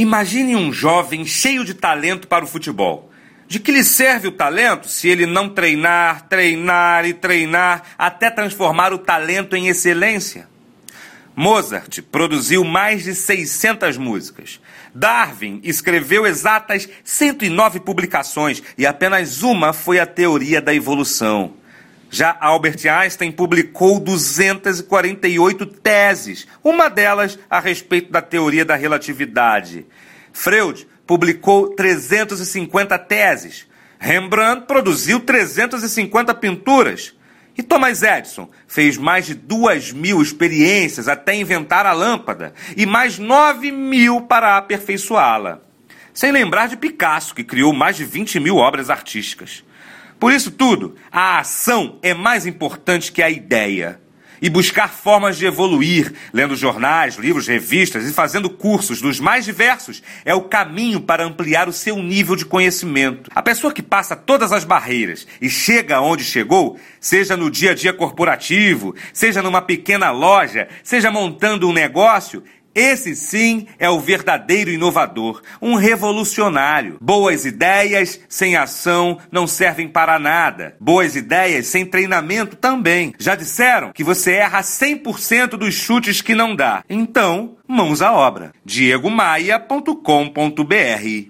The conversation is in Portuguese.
Imagine um jovem cheio de talento para o futebol. De que lhe serve o talento se ele não treinar, treinar e treinar até transformar o talento em excelência? Mozart produziu mais de 600 músicas. Darwin escreveu exatas 109 publicações e apenas uma foi a teoria da evolução. Já Albert Einstein publicou 248 teses, uma delas a respeito da teoria da relatividade. Freud publicou 350 teses. Rembrandt produziu 350 pinturas. E Thomas Edison fez mais de duas mil experiências até inventar a lâmpada e mais nove mil para aperfeiçoá-la. Sem lembrar de Picasso, que criou mais de 20 mil obras artísticas. Por isso tudo, a ação é mais importante que a ideia. E buscar formas de evoluir, lendo jornais, livros, revistas e fazendo cursos dos mais diversos, é o caminho para ampliar o seu nível de conhecimento. A pessoa que passa todas as barreiras e chega onde chegou, seja no dia a dia corporativo, seja numa pequena loja, seja montando um negócio, esse sim é o verdadeiro inovador, um revolucionário. Boas ideias sem ação não servem para nada. Boas ideias sem treinamento também. Já disseram que você erra 100% dos chutes que não dá. Então, mãos à obra. diegomaia.com.br